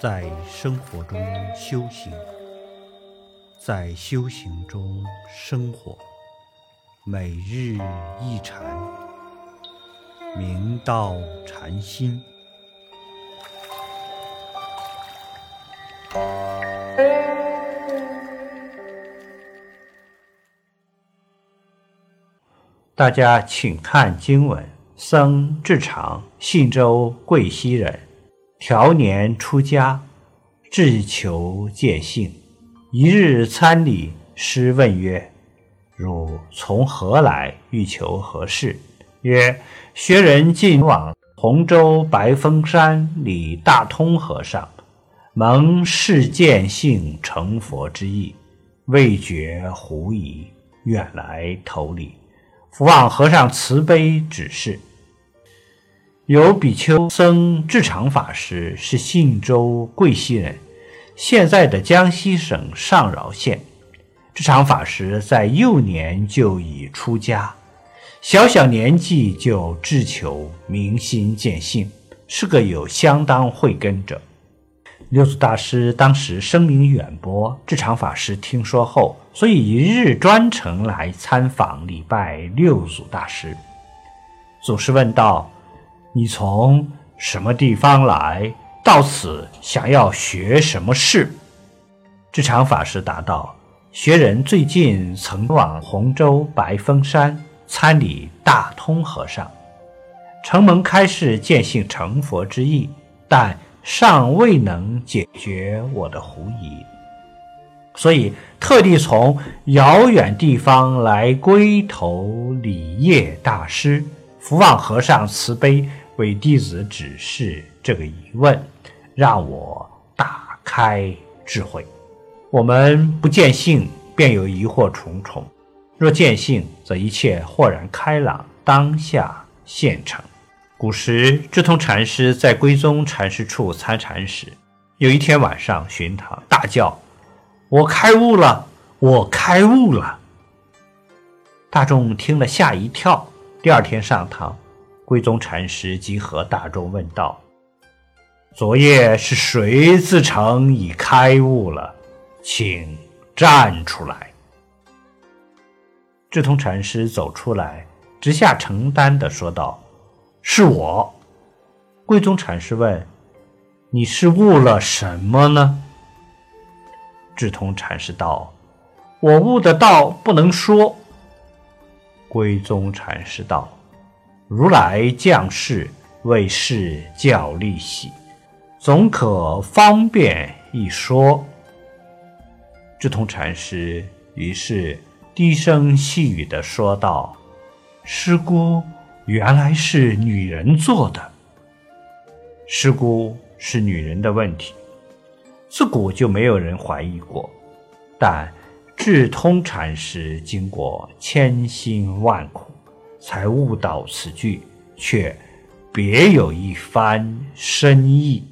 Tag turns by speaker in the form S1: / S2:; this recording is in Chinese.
S1: 在生活中修行，在修行中生活，每日一禅，明道禅心。大家请看经文：僧智常，信州贵溪人，调年出家，志求见性。一日参礼，师问曰：“汝从何来？欲求何事？”曰：“学人近往洪州白峰山礼大通和尚，蒙示见性成佛之意，未觉狐疑，愿来投礼。”福望和尚慈悲指示，有比丘僧智常法师是信州贵溪人，现在的江西省上饶县。智常法师在幼年就已出家，小小年纪就志求明心见性，是个有相当慧根者。六祖大师当时声名远播，智常法师听说后，所以一日专程来参访礼拜六祖大师。祖师问道：“你从什么地方来？到此想要学什么事？”智常法师答道：“学人最近曾往洪州白峰山参礼大通和尚，承蒙开示见性成佛之意，但……”尚未能解决我的狐疑，所以特地从遥远地方来归投礼业大师。福望和尚慈悲为弟子指示这个疑问，让我打开智慧。我们不见性，便有疑惑重重；若见性，则一切豁然开朗，当下现成。古时，智通禅师在归宗禅师处参禅时，有一天晚上巡堂，大叫：“我开悟了！我开悟了！”大众听了吓一跳。第二天上堂，归宗禅师即和大众问道：“昨夜是谁自成已开悟了？请站出来。”智通禅师走出来，直下承担的说道。是我，贵宗禅师问：“你是悟了什么呢？”智通禅师道：“我悟的道不能说。”贵宗禅师道：“如来降世为示教利息，总可方便一说。”智通禅师于是低声细语的说道：“师姑。”原来是女人做的，师姑是女人的问题，自古就没有人怀疑过。但智通禅师经过千辛万苦，才误导此句，却别有一番深意。